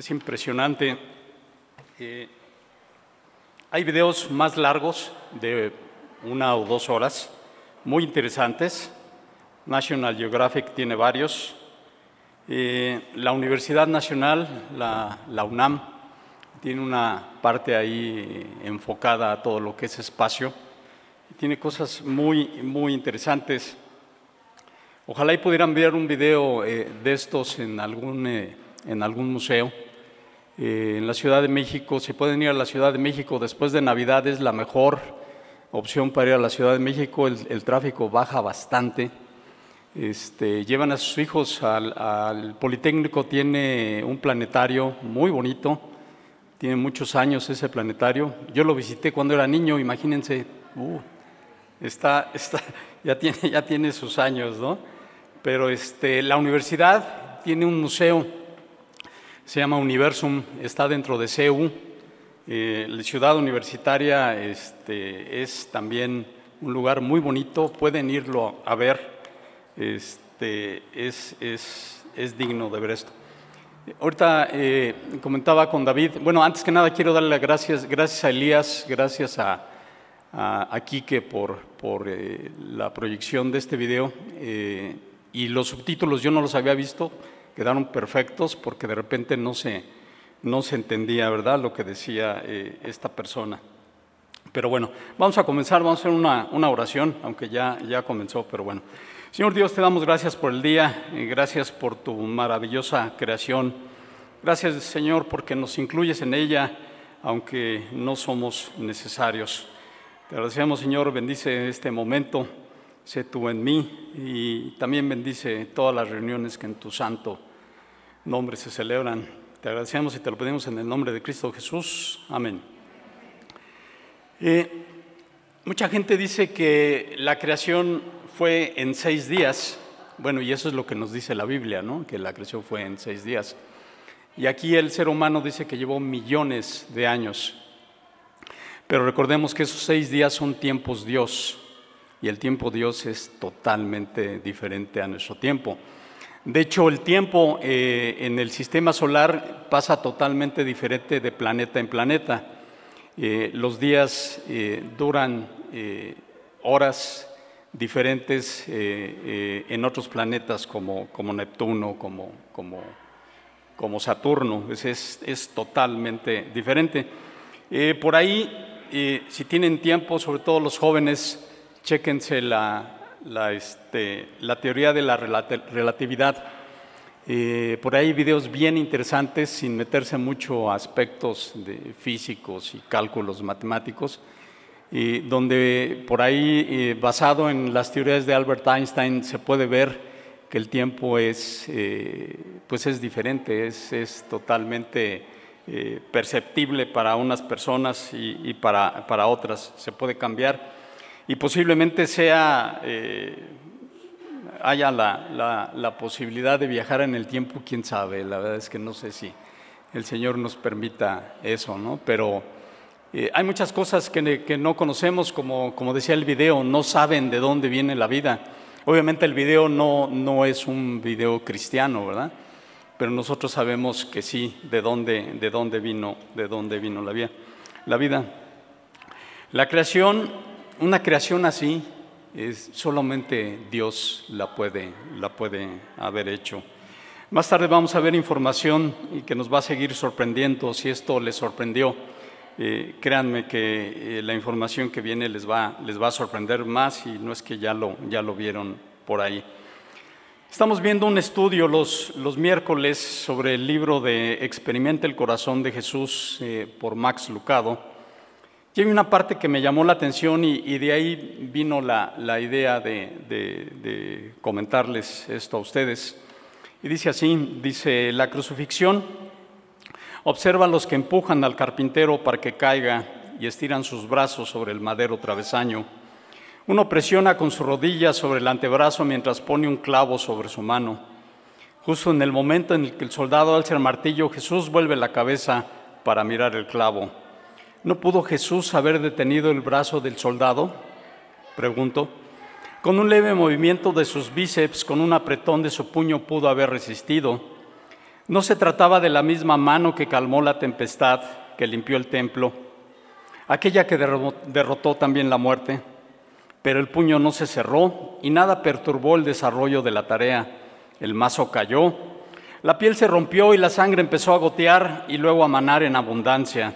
Es impresionante. Eh, hay videos más largos de una o dos horas, muy interesantes. National Geographic tiene varios. Eh, la Universidad Nacional, la, UNAM, tiene una parte ahí enfocada a todo lo que es espacio. Tiene cosas muy, muy interesantes. Ojalá y pudieran ver un video eh, de estos en algún, en algún museo. Eh, en la Ciudad de México, si pueden ir a la Ciudad de México después de Navidad es la mejor opción para ir a la Ciudad de México. El, tráfico baja bastante. Este, llevan a sus hijos al, Politécnico, tiene un planetario muy bonito, tiene muchos años ese planetario. Yo lo visité cuando era niño, imagínense, uh, está, está, ya, tiene, ya tiene sus años, ¿no? Pero este, la universidad tiene un museo, se llama Universum, está dentro de CEU. Eh, la ciudad universitaria este, es también un lugar muy bonito, pueden irlo a ver, este, es, es, es digno de ver esto. Ahorita eh, comentaba con David, bueno, antes que nada quiero darle las gracias, gracias a Elías, gracias a, a, a Quique por, por eh, la proyección de este video. Eh, y los subtítulos yo no los había visto, quedaron perfectos porque de repente no se, no se entendía, ¿verdad?, lo que decía eh, esta persona. Pero bueno, vamos a comenzar, vamos a hacer una, una, oración, aunque ya, ya comenzó, pero bueno. Señor Dios, te damos gracias por el día, y gracias por tu maravillosa creación. Gracias, Señor, porque nos incluyes en ella, aunque no somos necesarios. Te agradecemos, Señor, bendice este momento, sé tú en mí y también bendice todas las reuniones que en tu santo nombre se celebran. Te agradecemos y te lo pedimos en el nombre de Cristo Jesús. Amén. Eh, mucha gente dice que la creación fue en seis días. Bueno, y eso es lo que nos dice la Biblia, ¿no? Que la creación fue en seis días. Y aquí el ser humano dice que llevó millones de años pero recordemos que esos seis días son tiempos Dios y el tiempo Dios es totalmente diferente a nuestro tiempo. De hecho, el tiempo eh, en el sistema solar pasa totalmente diferente de planeta en planeta. Eh, los días eh, duran horas diferentes en otros planetas como, como Neptuno, como, como, como Saturno. Es, es, totalmente diferente. por ahí si tienen tiempo, sobre todo los jóvenes, chéquense la, la, este, la teoría de la relatividad. Eh, por ahí videos bien interesantes, sin meterse mucho a aspectos de físicos y cálculos matemáticos, y donde por ahí, eh, basado en las teorías de Albert Einstein, se puede ver que el tiempo es, eh, pues es diferente, es, es totalmente eh, perceptible para unas personas y, y para, para, otras. Se puede cambiar y posiblemente sea, eh, haya la, la, posibilidad de viajar en el tiempo, quién sabe. La verdad es que no sé si el Señor nos permita eso, ¿no? Pero eh, hay muchas cosas que, que no conocemos, como, como decía el video, no saben de dónde viene la vida. Obviamente el video no, no es un video cristiano, ¿verdad? pero nosotros sabemos que sí, de dónde, de dónde vino, de dónde vino la vida. La vida. La creación, una creación así, es solamente Dios la puede, la puede haber hecho. Más tarde vamos a ver información y que nos va a seguir sorprendiendo. Si esto les sorprendió, eh, créanme que eh, la información que viene les va, les va a sorprender más y no es que ya lo, ya lo vieron por ahí. Estamos viendo un estudio los, los, miércoles sobre el libro de Experimenta el Corazón de Jesús eh, por Max Lucado. Hay una parte que me llamó la atención y, de ahí vino la, la idea de, de, de, comentarles esto a ustedes. Y dice así, dice, la crucifixión observa a los que empujan al carpintero para que caiga y estiran sus brazos sobre el madero travesaño uno presiona con su rodilla sobre el antebrazo mientras pone un clavo sobre su mano. Justo en el momento en el que el soldado alza el martillo, Jesús vuelve la cabeza para mirar el clavo. ¿No pudo Jesús haber detenido el brazo del soldado? Pregunto. Con un leve movimiento de sus bíceps, con un apretón de su puño, pudo haber resistido. No se trataba de la misma mano que calmó la tempestad, que limpió el templo, aquella que derrotó también la muerte, pero el puño no se cerró y nada perturbó el desarrollo de la tarea. El mazo cayó, la piel se rompió y la sangre empezó a gotear y luego a manar en abundancia.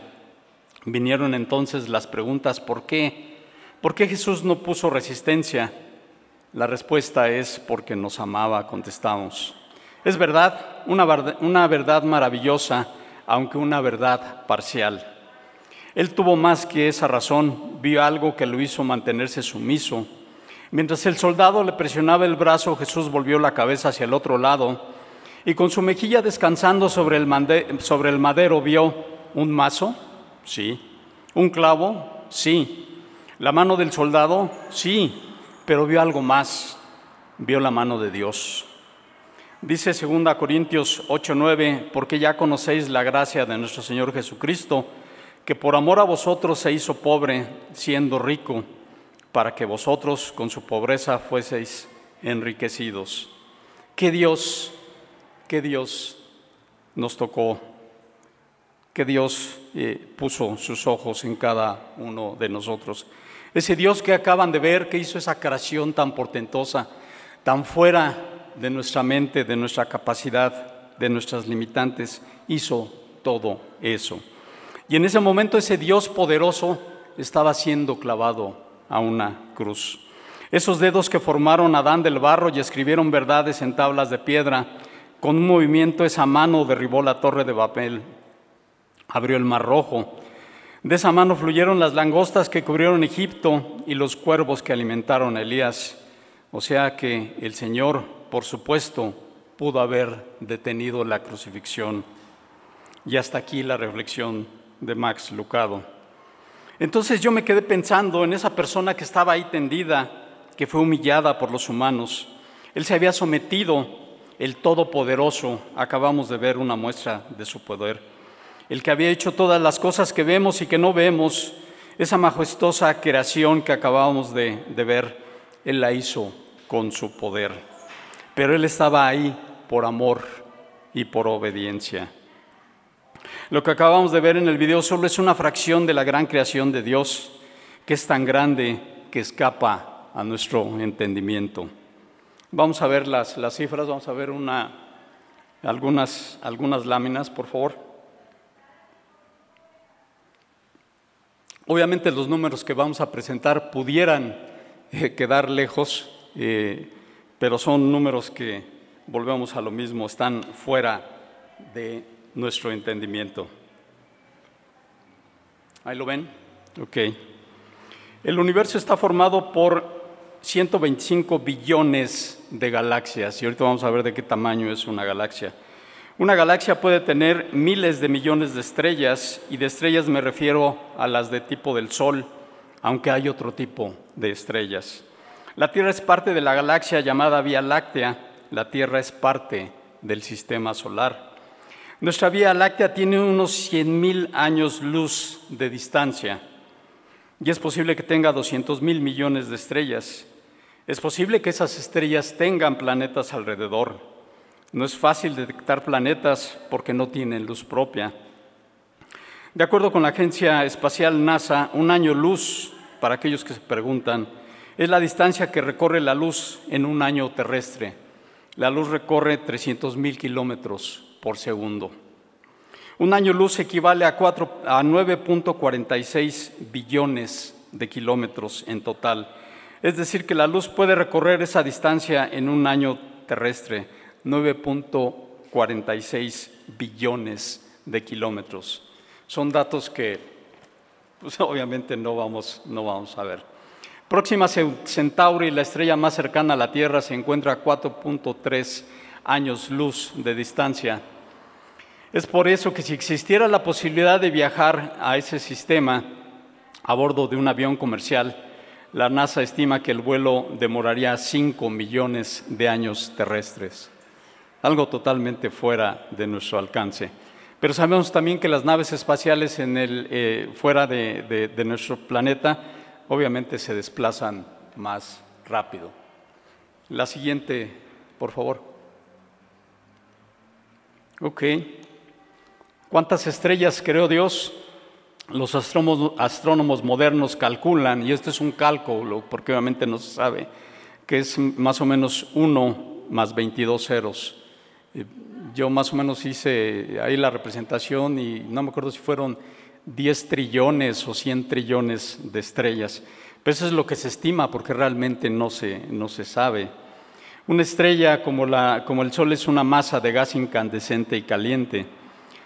Vinieron entonces las preguntas, ¿por qué? ¿Por qué Jesús no puso resistencia? La respuesta es porque nos amaba, contestamos. Es verdad, una, una verdad maravillosa, aunque una verdad parcial. Él tuvo más que esa razón, vio algo que lo hizo mantenerse sumiso. Mientras el soldado le presionaba el brazo, Jesús volvió la cabeza hacia el otro lado y con su mejilla descansando sobre el, sobre el madero vio un mazo, sí, un clavo, sí, la mano del soldado, sí, pero vio algo más, vio la mano de Dios. Dice 2 Corintios 8:9, porque ya conocéis la gracia de nuestro Señor Jesucristo, que por amor a vosotros se hizo pobre, siendo rico, para que vosotros con su pobreza fueseis enriquecidos. Que Dios, que Dios nos tocó, que Dios eh, puso sus ojos en cada uno de nosotros. Ese Dios que acaban de ver, que hizo esa creación tan portentosa, tan fuera de nuestra mente, de nuestra capacidad, de nuestras limitantes, hizo todo eso. Y en ese momento ese Dios poderoso estaba siendo clavado a una cruz. Esos dedos que formaron Adán del barro y escribieron verdades en tablas de piedra, con un movimiento esa mano derribó la torre de papel, abrió el mar rojo. De esa mano fluyeron las langostas que cubrieron Egipto y los cuervos que alimentaron a Elías. O sea que el Señor, por supuesto, pudo haber detenido la crucifixión. Y hasta aquí la reflexión de Max Lucado. Entonces yo me quedé pensando en esa persona que estaba ahí tendida, que fue humillada por los humanos. Él se había sometido, el Todopoderoso, acabamos de ver una muestra de su poder. El que había hecho todas las cosas que vemos y que no vemos, esa majestuosa creación que acabamos de, ver, Él la hizo con su poder. Pero Él estaba ahí por amor y por obediencia. Lo que acabamos de ver en el video solo es una fracción de la gran creación de Dios, que es tan grande que escapa a nuestro entendimiento. Vamos a ver las, las cifras, vamos a ver una, algunas, algunas láminas, por favor. Obviamente los números que vamos a presentar pudieran eh, quedar lejos, eh, pero son números que, volvemos a lo mismo, están fuera de nuestro entendimiento. ¿Ahí lo ven? Ok. El universo está formado por 125 billones de galaxias y ahorita vamos a ver de qué tamaño es una galaxia. Una galaxia puede tener miles de millones de estrellas y de estrellas me refiero a las de tipo del Sol, aunque hay otro tipo de estrellas. La Tierra es parte de la galaxia llamada Vía Láctea, la Tierra es parte del sistema solar. Nuestra Vía Láctea tiene unos 100.000 años luz de distancia y es posible que tenga 200 mil millones de estrellas. Es posible que esas estrellas tengan planetas alrededor. No es fácil detectar planetas porque no tienen luz propia. De acuerdo con la Agencia Espacial NASA, un año luz, para aquellos que se preguntan, es la distancia que recorre la luz en un año terrestre. La luz recorre 300 mil kilómetros por segundo. Un año luz equivale a, a 9.46 billones de kilómetros en total. Es decir, que la luz puede recorrer esa distancia en un año terrestre, 9.46 billones de kilómetros. Son datos que pues, obviamente no vamos, no vamos a ver. Próxima Centauri, la estrella más cercana a la Tierra, se encuentra a 4.3 años luz de distancia es por eso que si existiera la posibilidad de viajar a ese sistema a bordo de un avión comercial, la NASA estima que el vuelo demoraría 5 millones de años terrestres, algo totalmente fuera de nuestro alcance. Pero sabemos también que las naves espaciales en el, eh, fuera de nuestro planeta obviamente se desplazan más rápido. La siguiente, por favor. Ok. ¿Cuántas estrellas creó Dios? Los astrónomos, modernos calculan, y este es un cálculo, porque obviamente no se sabe, que es más o menos 1 más 22 ceros. Eh, yo más o menos hice ahí la representación y no me acuerdo si fueron 10 trillones o 100 trillones de estrellas. Pero eso es lo que se estima porque realmente no se, no se sabe. Una estrella como, la, como el Sol es una masa de gas incandescente y caliente.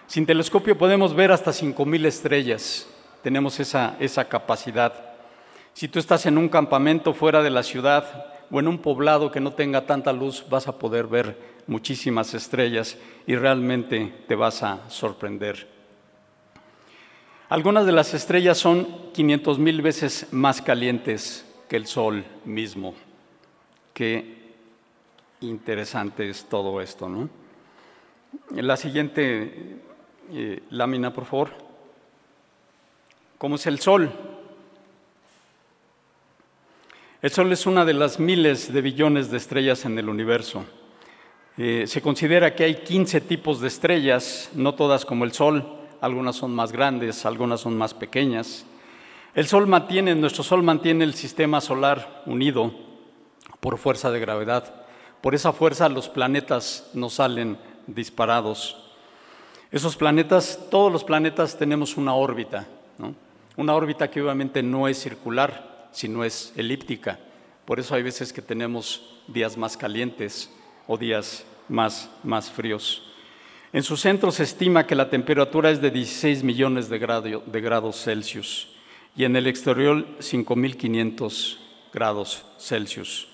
Sin telescopio podemos ver hasta 5.000 estrellas. Tenemos esa, esa capacidad. Si tú estás en un campamento fuera de la ciudad o en un poblado que no tenga tanta luz, vas a poder ver muchísimas estrellas y realmente te vas a sorprender. Algunas de las estrellas son 500 mil veces más calientes que el Sol mismo. Qué interesante es todo esto, ¿no? La siguiente eh, lámina, por favor. ¿Cómo es el Sol? El Sol es una de las miles de billones de estrellas en el universo. Eh, se considera que hay 15 tipos de estrellas, no todas como el Sol, algunas son más grandes, algunas son más pequeñas. El Sol mantiene, nuestro Sol mantiene el sistema solar unido por fuerza de gravedad. Por esa fuerza los planetas nos salen disparados. Esos planetas, todos los planetas tenemos una órbita, una órbita que obviamente no es circular, sino es elíptica. Por eso hay veces que tenemos días más calientes o días más, más fríos. En su centro se estima que la temperatura es de 16 millones de, de grados Celsius y en el exterior 5.500 grados Celsius.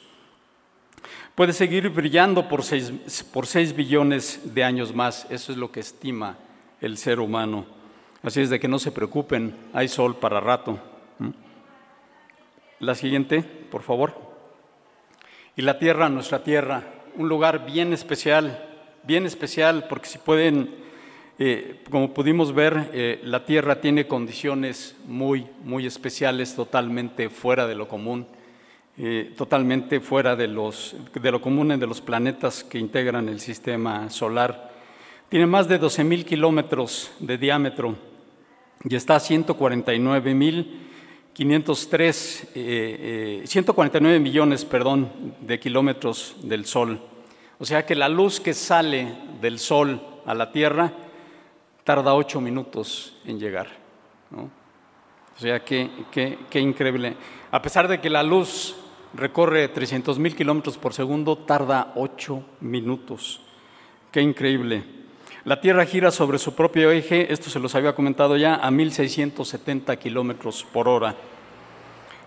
Puede seguir brillando por 6, por 6 billones de años más, eso es lo que estima el ser humano. Así es de que no se preocupen, hay sol para rato. La siguiente, por favor. Y la tierra, nuestra tierra, un lugar bien especial, bien especial, porque si pueden, eh, como pudimos ver, eh, la Tierra tiene condiciones muy, muy especiales, totalmente fuera de lo común, eh, totalmente fuera de, los, de lo común de los planetas que integran el sistema solar. Tiene más de 12 mil kilómetros de diámetro y está a 149 mil 503, 149 millones perdón, de kilómetros del Sol. O sea que la luz que sale del sol a la tierra tarda ocho minutos en llegar. O sea, qué, qué, increíble. A pesar de que la luz recorre 300 mil kilómetros por segundo, tarda ocho minutos. Qué increíble. La Tierra gira sobre su propio eje, esto se los había comentado ya, a 1670 kilómetros por hora.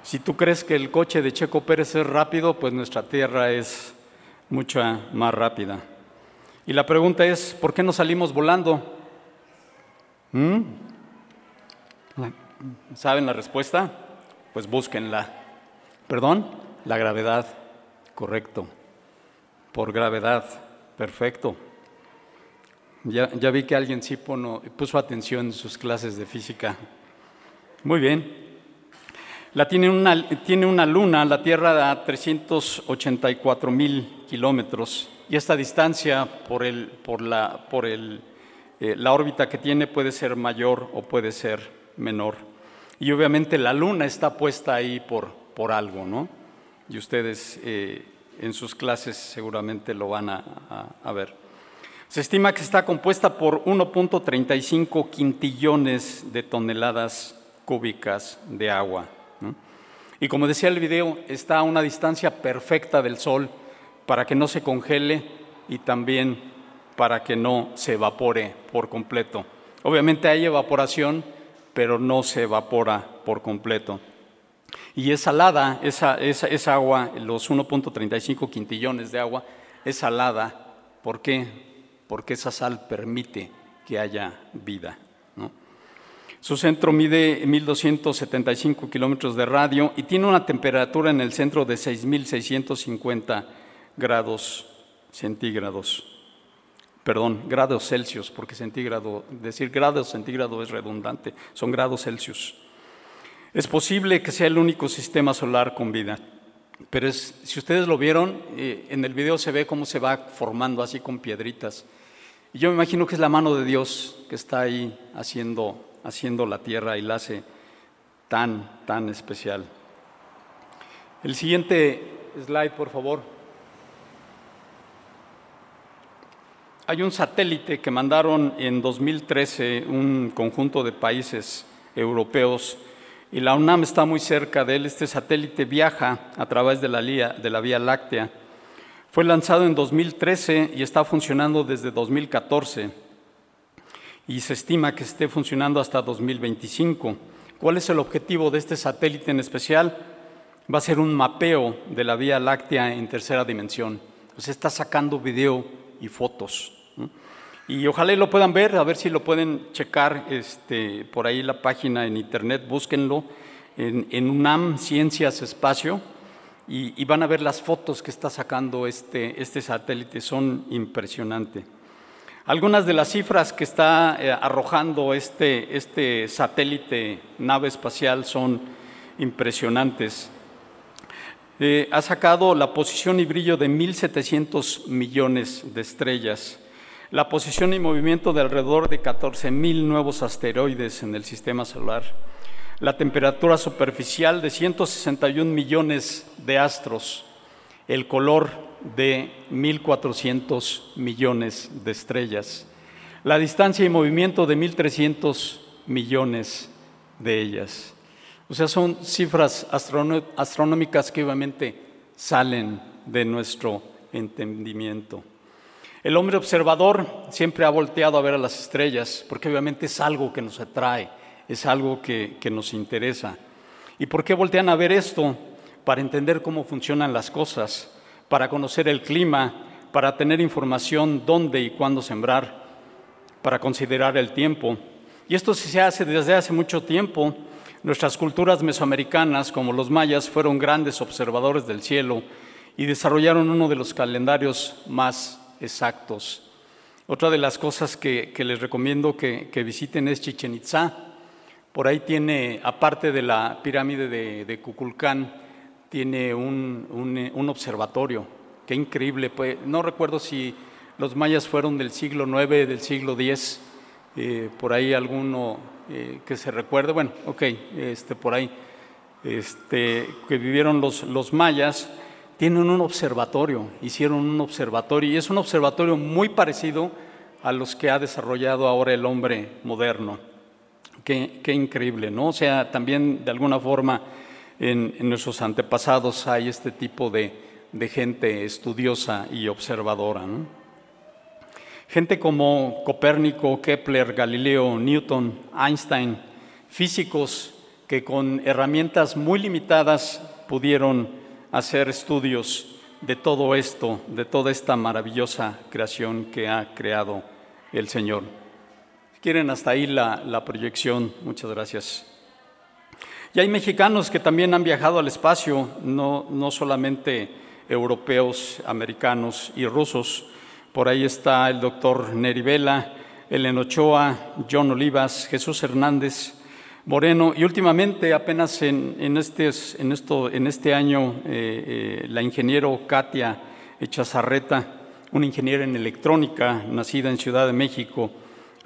Si tú crees que el coche de Checo Pérez es rápido, pues nuestra Tierra es mucha más rápida. Y la pregunta es, ¿por qué no salimos volando? ¿Mm? ¿Saben la respuesta? Pues búsquenla. ¿Perdón? La gravedad, correcto. Por gravedad, perfecto. Ya, ya vi que alguien sí puso atención en sus clases de física. Muy bien. La tiene, una, tiene una luna, la Tierra da 384 mil kilómetros y esta distancia por, el, por, la, por el, eh, la órbita que tiene puede ser mayor o puede ser menor. Y obviamente la luna está puesta ahí por, algo, ¿no? Y ustedes eh, en sus clases seguramente lo van a ver. Se estima que está compuesta por 1.35 quintillones de toneladas cúbicas de agua. Y como decía el video, está a una distancia perfecta del Sol para que no se congele y también para que no se evapore por completo. Obviamente hay evaporación, pero no se evapora por completo. Y es salada, esa, esa agua, los 1.35 quintillones de agua, es salada. ¿Por qué? Porque esa sal permite que haya vida. Su centro mide 1.275 kilómetros de radio y tiene una temperatura en el centro de 6.650 grados centígrados. Perdón, grados Celsius, porque centígrado, decir grados centígrados es redundante, son grados Celsius. Es posible que sea el único sistema solar con vida, pero si ustedes lo vieron, eh, en el video se ve cómo se va formando así con piedritas. Y yo me imagino que es la mano de Dios que está ahí haciendo, haciendo la tierra y la hace tan, tan especial. El siguiente slide, por favor. Hay un satélite que mandaron en 2013 un conjunto de países europeos y la UNAM está muy cerca de él. Este satélite viaja a través de la, de la Vía Láctea. Fue lanzado en 2013 y está funcionando desde 2014 y se estima que esté funcionando hasta 2025. ¿Cuál es el objetivo de este satélite en especial? Va a ser un mapeo de la Vía Láctea en tercera dimensión. Se está sacando video y fotos. Y ojalá lo puedan ver, a ver si lo pueden checar este, por ahí la página en internet, búsquenlo en, UNAM Ciencias Espacio y, van a ver las fotos que está sacando este, este satélite, son impresionantes. Algunas de las cifras que está eh, arrojando este, este satélite nave espacial son impresionantes. Eh, ha sacado la posición y brillo de 1.700 millones de estrellas la posición y movimiento de alrededor de 14.000 nuevos asteroides en el sistema solar, la temperatura superficial de 161 millones de astros, el color de 1.400 millones de estrellas, la distancia y movimiento de 1.300 millones de ellas. O sea, son cifras astronómicas que obviamente salen de nuestro entendimiento. El hombre observador siempre ha volteado a ver a las estrellas, porque obviamente es algo que nos atrae, es algo que, nos interesa. ¿Y por qué voltean a ver esto? Para entender cómo funcionan las cosas, para conocer el clima, para tener información dónde y cuándo sembrar, para considerar el tiempo. Y esto se hace desde hace mucho tiempo. Nuestras culturas mesoamericanas, como los mayas, fueron grandes observadores del cielo y desarrollaron uno de los calendarios más exactos. Otra de las cosas que, les recomiendo que, visiten es Chichen Itza. Por ahí tiene, aparte de la pirámide de, de Cuculcán, tiene un, observatorio. Qué increíble. Pues, no recuerdo si los mayas fueron del siglo IX, del siglo X, eh, por ahí alguno eh, que se recuerde. Bueno, ok, este, por ahí, este, que vivieron los, los mayas tienen un observatorio, hicieron un observatorio y es un observatorio muy parecido a los que ha desarrollado ahora el hombre moderno. Qué, increíble, ¿no? O sea, también de alguna forma en, nuestros antepasados hay este tipo de, gente estudiosa y observadora. Gente como Copérnico, Kepler, Galileo, Newton, Einstein, físicos que con herramientas muy limitadas pudieron hacer estudios de todo esto, de toda esta maravillosa creación que ha creado el Señor. Quieren hasta ahí la, proyección, muchas gracias. Y hay mexicanos que también han viajado al espacio, no, no solamente europeos, americanos y rusos. Por ahí está el doctor Neri Vela, Ellen Ochoa, John Olivas, Jesús Hernández, Moreno. Y últimamente, apenas en, este, en, esto, en este, año, eh, eh, la ingeniero Katia Echazarreta, una ingeniera en electrónica, nacida en Ciudad de México,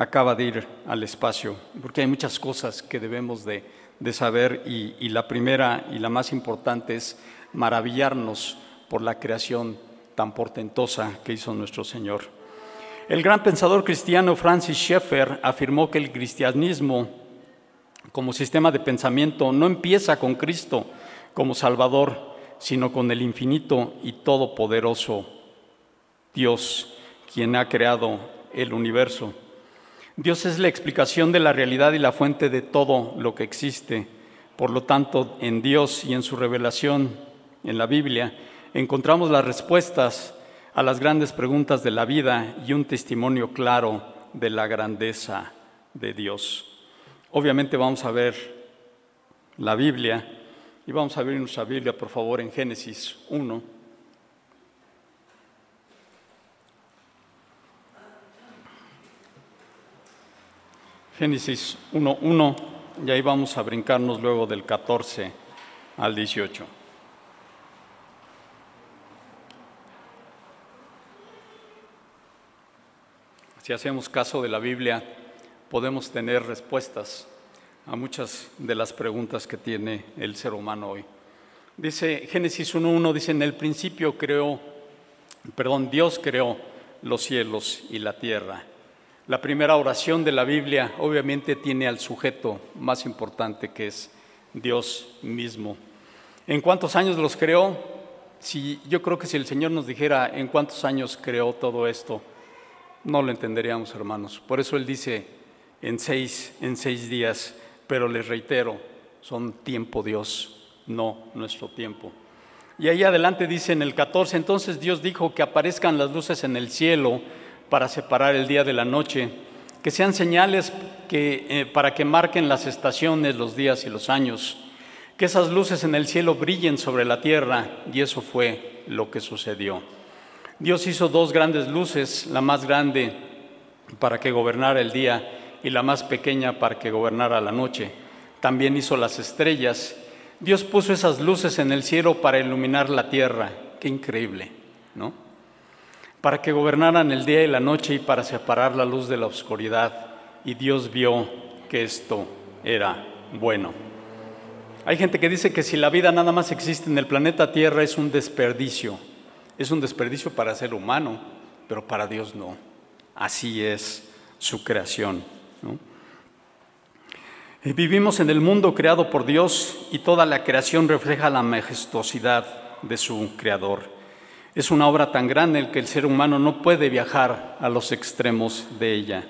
acaba de ir al espacio, porque hay muchas cosas que debemos de, saber y, y, la primera y la más importante es maravillarnos por la creación tan portentosa que hizo nuestro Señor. El gran pensador cristiano Francis Schaeffer afirmó que el cristianismo como sistema de pensamiento no empieza con Cristo como Salvador, sino con el infinito y todopoderoso Dios, quien ha creado el universo. Dios es la explicación de la realidad y la fuente de todo lo que existe. Por lo tanto, en Dios y en su revelación, en la Biblia, encontramos las respuestas a las grandes preguntas de la vida y un testimonio claro de la grandeza de Dios. Obviamente vamos a ver la Biblia y vamos a ver nuestra Biblia, por favor, en Génesis 1. Génesis 1.1 y ahí vamos a brincarnos luego del 14 al 18. si hacemos caso de la Biblia, podemos tener respuestas a muchas de las preguntas que tiene el ser humano hoy. Dice Génesis 1.1, dice, en el principio creó, perdón, Dios creó los cielos y la tierra. La primera oración de la Biblia obviamente tiene al sujeto más importante que es Dios mismo. ¿En cuántos años los creó? Si, yo creo que si el Señor nos dijera en cuántos años creó todo esto, no lo entenderíamos, hermanos. Por eso Él dice en seis, en seis días, pero les reitero, son tiempo Dios, no nuestro tiempo. Y ahí adelante dice en el 14, entonces Dios dijo que aparezcan las luces en el cielo para separar el día de la noche, que sean señales eh, para que marquen las estaciones, los días y los años, que esas luces en el cielo brillen sobre la tierra, y eso fue lo que sucedió. Dios hizo dos grandes luces, la más grande para que gobernara el día y la más pequeña para que gobernara la noche. También hizo las estrellas. Dios puso esas luces en el cielo para iluminar la tierra. Qué increíble, ¿no? Para que gobernaran el día y la noche y para separar la luz de la oscuridad. Y Dios vio que esto era bueno. Hay gente que dice que si la vida nada más existe en el planeta Tierra es un desperdicio. Es un desperdicio para ser humano, pero para Dios no. Así es su creación. Vivimos en el mundo creado por Dios y toda la creación refleja la majestuosidad de su creador. Es una obra tan grande que el ser humano no puede viajar a los extremos de ella.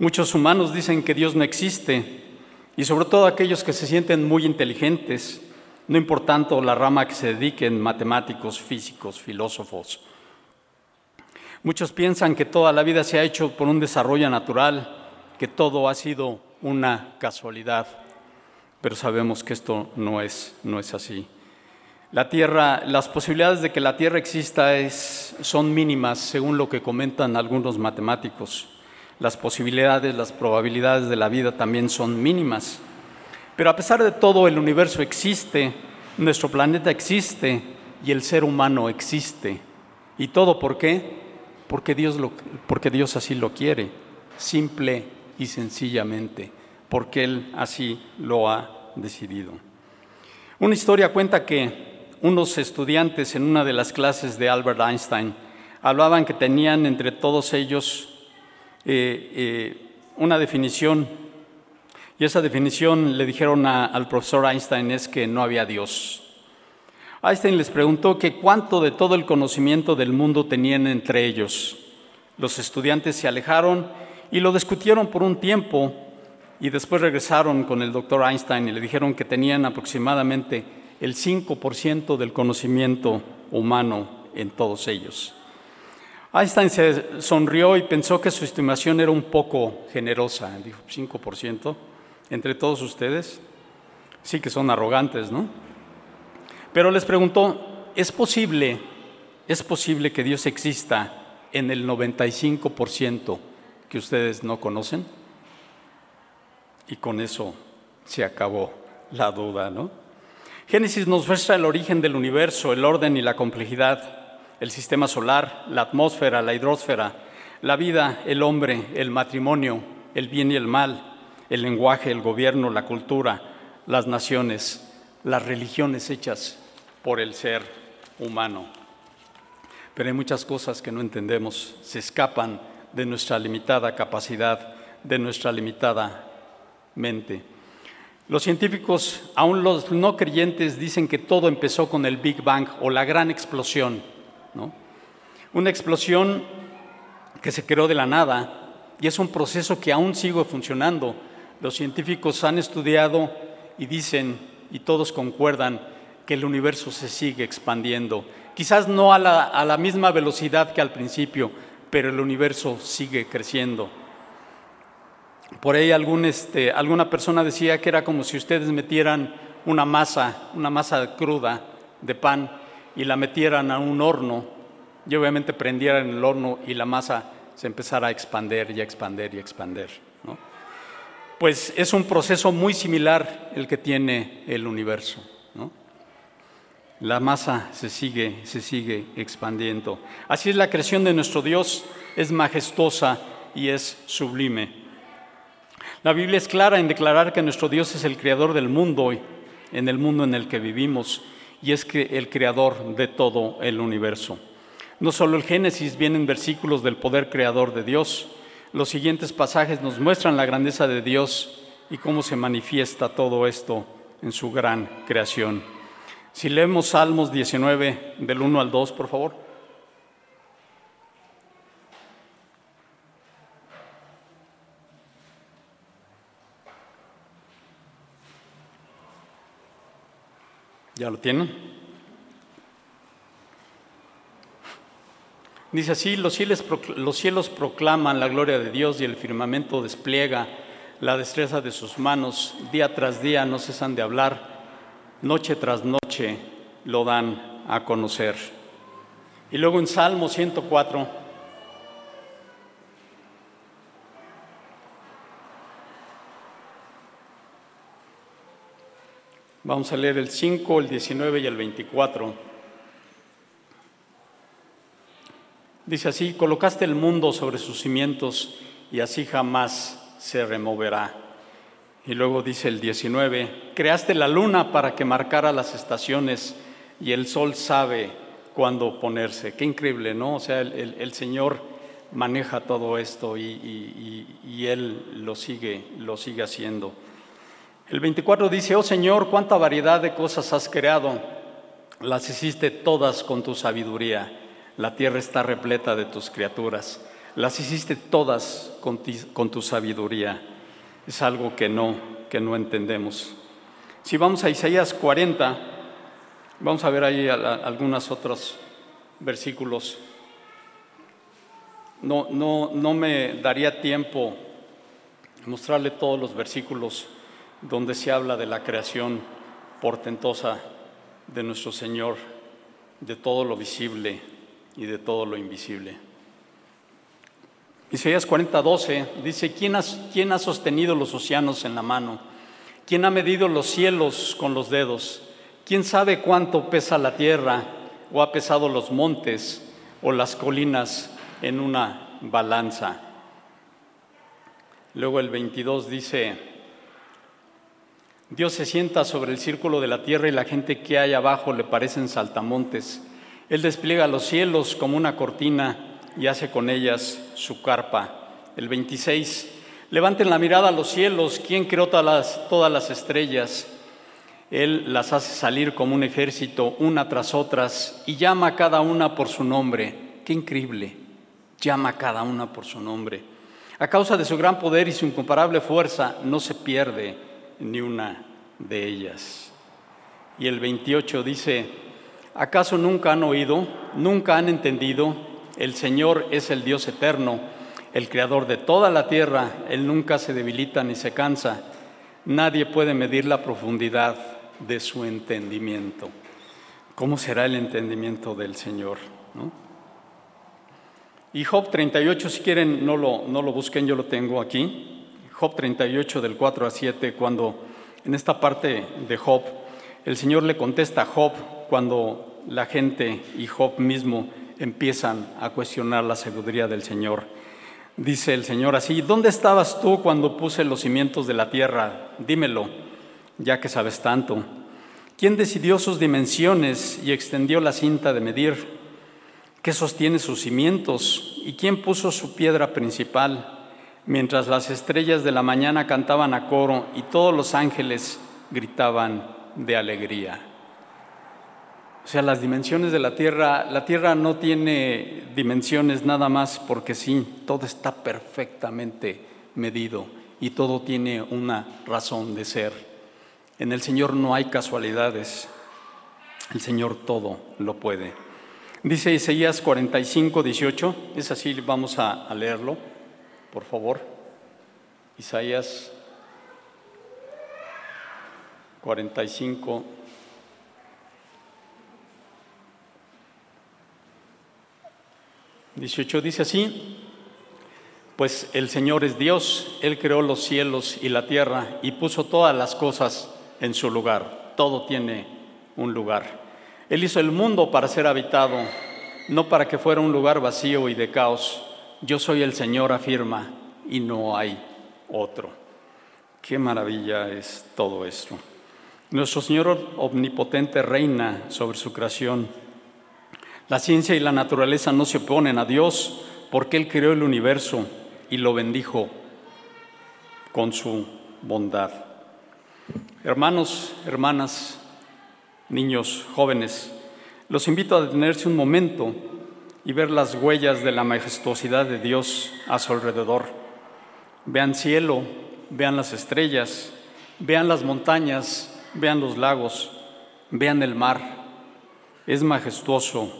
Muchos humanos dicen que Dios no existe y sobre todo aquellos que se sienten muy inteligentes, no importando la rama que se dediquen, matemáticos, físicos, filósofos. Muchos piensan que toda la vida se ha hecho por un desarrollo natural, que todo ha sido una casualidad, pero sabemos que esto no es, no es así. La Tierra, las posibilidades de que la Tierra exista son mínimas, según lo que comentan algunos matemáticos. Las posibilidades, las probabilidades de la vida también son mínimas. Pero a pesar de todo, el universo existe, nuestro planeta existe y el ser humano existe. ¿Y todo por qué? Porque Dios, porque Dios así lo quiere, simple y sencillamente, porque Él así lo ha decidido. Una historia cuenta que unos estudiantes en una de las clases de Albert Einstein hablaban que tenían entre todos ellos eh, eh, una definición, y esa definición le dijeron al profesor Einstein es que no había Dios. Einstein les preguntó que cuánto de todo el conocimiento del mundo tenían entre ellos. Los estudiantes se alejaron y lo discutieron por un tiempo y después regresaron con el doctor Einstein y le dijeron que tenían aproximadamente el 5% del conocimiento humano en todos ellos. Einstein se sonrió y pensó que su estimación era un poco generosa. Dijo, 5% entre todos ustedes. Sí que son arrogantes, ¿no? Pero les preguntó, ¿es posible, es posible que Dios exista en el 95% que ustedes no conocen? Y con eso se acabó la duda, ¿no? Génesis nos muestra el origen del universo, el orden y la complejidad, el sistema solar, la atmósfera, la hidrosfera, la vida, el hombre, el matrimonio, el bien y el mal, el lenguaje, el gobierno, la cultura, las naciones, las religiones hechas por el ser humano. Pero hay muchas cosas que no entendemos, se escapan de nuestra limitada capacidad, de nuestra limitada mente. Los científicos, aún los no creyentes, dicen que todo empezó con el Big Bang o la gran explosión. Una explosión que se creó de la nada y es un proceso que aún sigue funcionando. Los científicos han estudiado y dicen, y todos concuerdan, que el universo se sigue expandiendo. Quizás no a la, a la misma velocidad que al principio, pero el universo sigue creciendo. Por ahí algún, este, alguna persona decía que era como si ustedes metieran una masa, una masa cruda de pan y la metieran a un horno y obviamente prendieran el horno y la masa se empezara a expander y a expander y a expander. Pues es un proceso muy similar el que tiene el universo. La masa se sigue, se sigue expandiendo. Así es la creación de nuestro Dios, es majestuosa y es sublime. La Biblia es clara en declarar que nuestro Dios es el creador del mundo, en el mundo en el que vivimos, y es que el creador de todo el universo. No solo el Génesis vienen versículos del poder creador de Dios, los siguientes pasajes nos muestran la grandeza de Dios y cómo se manifiesta todo esto en su gran creación. Si leemos Salmos 19 del 1 al 2, por favor. ¿Ya lo tienen? Dice así, los cielos, los cielos proclaman la gloria de Dios y el firmamento despliega la destreza de sus manos. Día tras día no cesan de hablar, noche tras noche lo dan a conocer. Y luego en Salmo 104, vamos a leer el 5, el 19 y el 24. Dice así, colocaste el mundo sobre sus cimientos y así jamás se removerá. Y luego dice el 19, creaste la luna para que marcara las estaciones y el sol sabe cuándo ponerse. Qué increíble, ¿no? O sea, el, Señor maneja todo esto y, y, Él lo sigue, lo sigue haciendo. El 24 dice, oh Señor, cuánta variedad de cosas has creado, las hiciste todas con tu sabiduría. La tierra está repleta de tus criaturas. Las hiciste todas con, tu sabiduría. Es algo que no, que no entendemos. Si vamos a Isaías 40, vamos a ver ahí algunos otros versículos. No, no, no me daría tiempo mostrarle todos los versículos donde se habla de la creación portentosa de nuestro Señor, de todo lo visible, y de todo lo invisible. Isaías 40, 12 dice, ¿quién, ¿quién ha sostenido los océanos en la mano? ¿Quién ha medido los cielos con los dedos? ¿Quién sabe cuánto pesa la tierra o ha pesado los montes o las colinas en una balanza? Luego el 22 dice, Dios se sienta sobre el círculo de la tierra y la gente que hay abajo le parecen saltamontes. Él despliega los cielos como una cortina y hace con ellas su carpa. El 26, levanten la mirada a los cielos, ¿quién creó todas las, todas las estrellas? Él las hace salir como un ejército, una tras otras, y llama a cada una por su nombre. Qué increíble, llama a cada una por su nombre. A causa de su gran poder y su incomparable fuerza, no se pierde ni una de ellas. Y el 28 dice, ¿Acaso nunca han oído, nunca han entendido? El Señor es el Dios eterno, el creador de toda la tierra. Él nunca se debilita ni se cansa. Nadie puede medir la profundidad de su entendimiento. ¿Cómo será el entendimiento del Señor? Y Job 38, si quieren, no lo, no lo busquen, yo lo tengo aquí. Job 38 del 4 a 7, cuando en esta parte de Job, el Señor le contesta a Job cuando la gente y Job mismo empiezan a cuestionar la sabiduría del Señor. Dice el Señor así, ¿dónde estabas tú cuando puse los cimientos de la tierra? Dímelo, ya que sabes tanto. ¿Quién decidió sus dimensiones y extendió la cinta de medir? ¿Qué sostiene sus cimientos? ¿Y quién puso su piedra principal? Mientras las estrellas de la mañana cantaban a coro y todos los ángeles gritaban de alegría. O sea, las dimensiones de la Tierra, la Tierra no tiene dimensiones nada más porque sí, todo está perfectamente medido y todo tiene una razón de ser. En el Señor no hay casualidades, el Señor todo lo puede. Dice Isaías 45, 18, es así, vamos a, a leerlo, por favor. Isaías 45, 18 dice así, pues el Señor es Dios, Él creó los cielos y la tierra y puso todas las cosas en su lugar, todo tiene un lugar. Él hizo el mundo para ser habitado, no para que fuera un lugar vacío y de caos, yo soy el Señor, afirma, y no hay otro. Qué maravilla es todo esto. Nuestro Señor omnipotente reina sobre su creación. La ciencia y la naturaleza no se oponen a Dios porque Él creó el universo y lo bendijo con su bondad. Hermanos, hermanas, niños, jóvenes, los invito a detenerse un momento y ver las huellas de la majestuosidad de Dios a su alrededor. Vean cielo, vean las estrellas, vean las montañas, vean los lagos, vean el mar. ¿Es majestuoso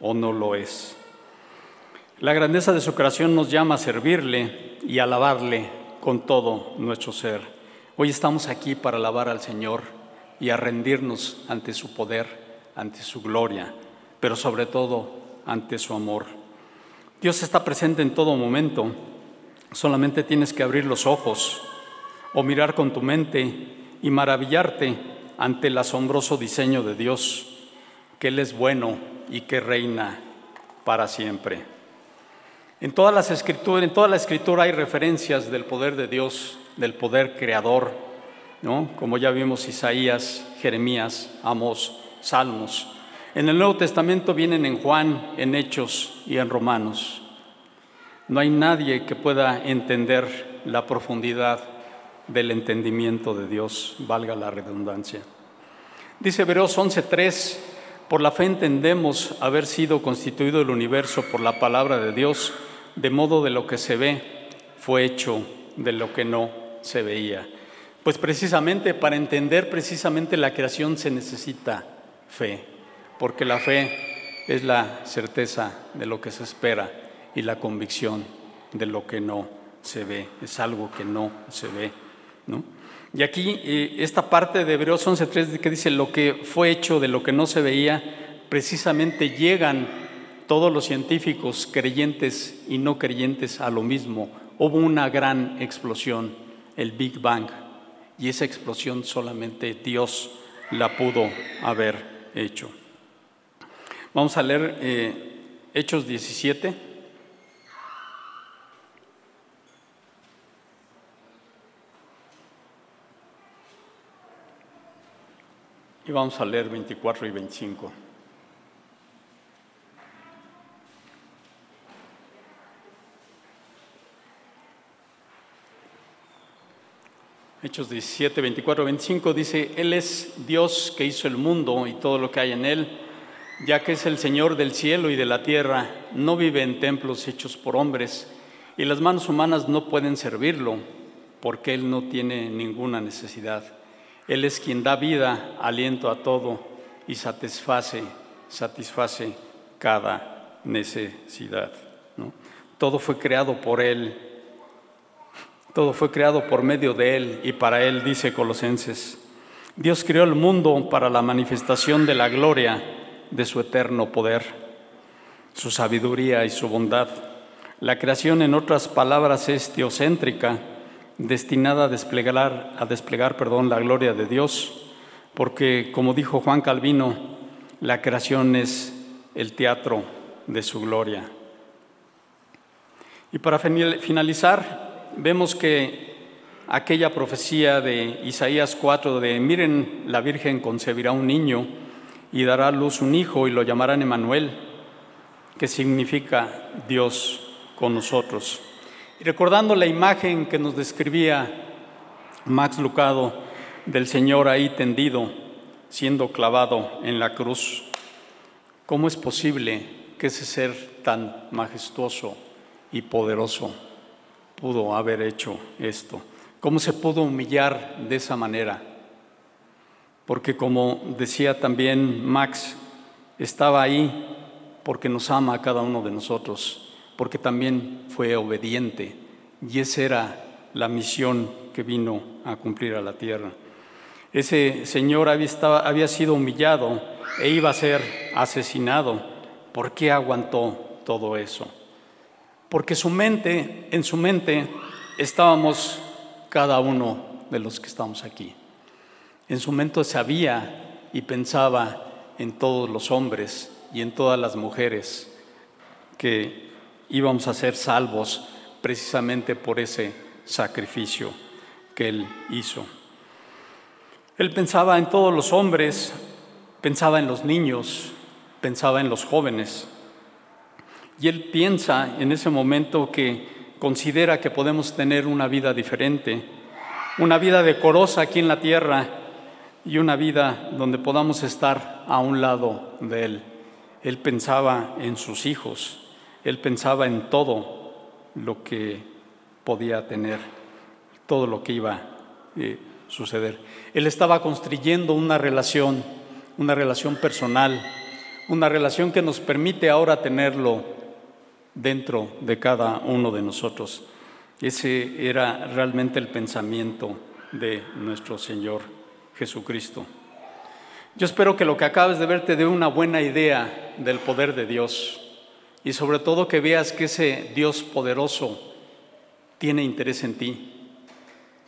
o no lo es? La grandeza de su creación nos llama a servirle y alabarle con todo nuestro ser. Hoy estamos aquí para alabar al Señor y a rendirnos ante su poder, ante su gloria, pero sobre todo ante su amor. Dios está presente en todo momento, solamente tienes que abrir los ojos o mirar con tu mente y maravillarte ante el asombroso diseño de Dios, que Él es bueno y que reina para siempre. En todas las escrituras, en toda la escritura hay referencias del poder de Dios, del poder creador, ¿no? Como ya vimos Isaías, Jeremías, Amos, Salmos. En el Nuevo Testamento vienen en Juan, en Hechos y en Romanos. No hay nadie que pueda entender la profundidad del entendimiento de Dios, valga la redundancia. Dice Hebreos 11:3, por la fe entendemos haber sido constituido el universo por la palabra de Dios, de modo de lo que se ve fue hecho de lo que no se veía. Pues precisamente para entender precisamente la creación se necesita fe porque la fe es la certeza de lo que se espera y la convicción de lo que no se ve, es algo que no se ve. Y aquí eh, esta parte de Hebreos 11.3 que dice lo que fue hecho de lo que no se veía, precisamente llegan todos los científicos creyentes y no creyentes a lo mismo. Hubo una gran explosión, el Big Bang, y esa explosión solamente Dios la pudo haber hecho. Vamos a leer eh, Hechos 17. Y vamos a leer 24 y 25. Hechos 17, 24, 25 dice, Él es Dios que hizo el mundo y todo lo que hay en él ya que es el Señor del cielo y de la tierra, no vive en templos hechos por hombres, y las manos humanas no pueden servirlo, porque Él no tiene ninguna necesidad. Él es quien da vida, aliento a todo y satisface, satisface cada necesidad. Todo fue creado por Él, todo fue creado por medio de Él y para Él, dice Colosenses. Dios creó el mundo para la manifestación de la gloria de su eterno poder, su sabiduría y su bondad. La creación, en otras palabras, es teocéntrica, destinada a desplegar, a desplegar perdón, la gloria de Dios, porque, como dijo Juan Calvino, la creación es el teatro de su gloria. Y para finalizar, vemos que aquella profecía de Isaías 4 de miren, la Virgen concebirá un niño, y dará a luz un hijo y lo llamarán Emanuel, que significa Dios con nosotros. Y recordando la imagen que nos describía Max Lucado del Señor ahí tendido, siendo clavado en la cruz, ¿cómo es posible que ese ser tan majestuoso y poderoso pudo haber hecho esto? ¿Cómo se pudo humillar de esa manera? Porque como decía también Max, estaba ahí porque nos ama a cada uno de nosotros, porque también fue obediente y esa era la misión que vino a cumplir a la tierra. Ese señor había, sido humillado e iba a ser asesinado. ¿Por qué aguantó todo eso? Porque su mente, en su mente estábamos cada uno de los que estamos aquí. En su momento sabía y pensaba en todos los hombres y en todas las mujeres que íbamos a ser salvos precisamente por ese sacrificio que Él hizo. Él pensaba en todos los hombres, pensaba en los niños, pensaba en los jóvenes. Y Él piensa en ese momento que considera que podemos tener una vida diferente, una vida decorosa aquí en la tierra y una vida donde podamos estar a un lado de Él. Él pensaba en sus hijos, Él pensaba en todo lo que podía tener, todo lo que iba a eh, suceder. Él estaba construyendo una relación, una relación personal, una relación que nos permite ahora tenerlo dentro de cada uno de nosotros. Ese era realmente el pensamiento de nuestro Señor Jesucristo. Yo espero que lo que acabas de ver te dé una buena idea del poder de Dios y sobre todo que veas que ese Dios poderoso tiene interés en ti.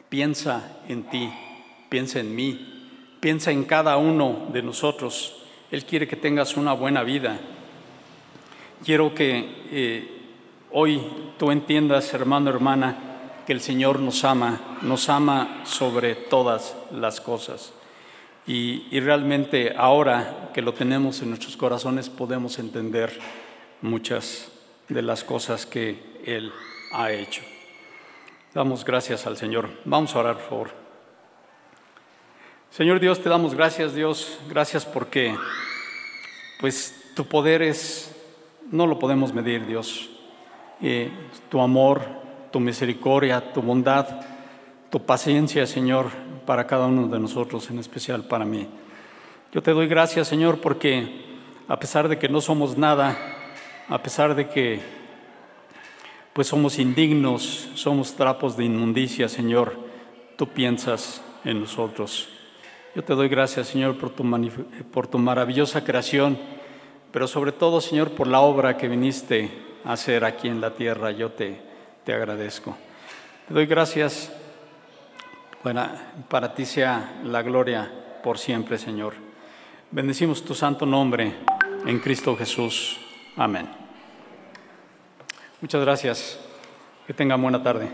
Piensa en ti, piensa en mí, piensa en cada uno de nosotros. Él quiere que tengas una buena vida. Quiero que eh, hoy tú entiendas, hermano, hermana, que el Señor nos ama, nos ama sobre todas las cosas. Y, y, realmente ahora que lo tenemos en nuestros corazones podemos entender muchas de las cosas que Él ha hecho. Damos gracias al Señor. Vamos a orar, por favor. Señor Dios, te damos gracias, Dios. Gracias porque, pues, tu poder es no lo podemos medir, Dios. Eh, tu amor, tu misericordia, tu bondad, tu paciencia, Señor, para cada uno de nosotros, en especial para mí. Yo te doy gracias, Señor, porque a pesar de que no somos nada, a pesar de que pues somos indignos, somos trapos de inmundicia, Señor, tú piensas en nosotros. Yo te doy gracias, Señor, por tu, por tu maravillosa creación pero sobre todo, Señor, por la obra que viniste a hacer aquí en la tierra, yo te, te agradezco. Te doy gracias. Para, para ti sea la gloria por siempre, Señor. Bendecimos tu santo nombre en Cristo Jesús. Amén. Muchas gracias. Que tengan buena tarde.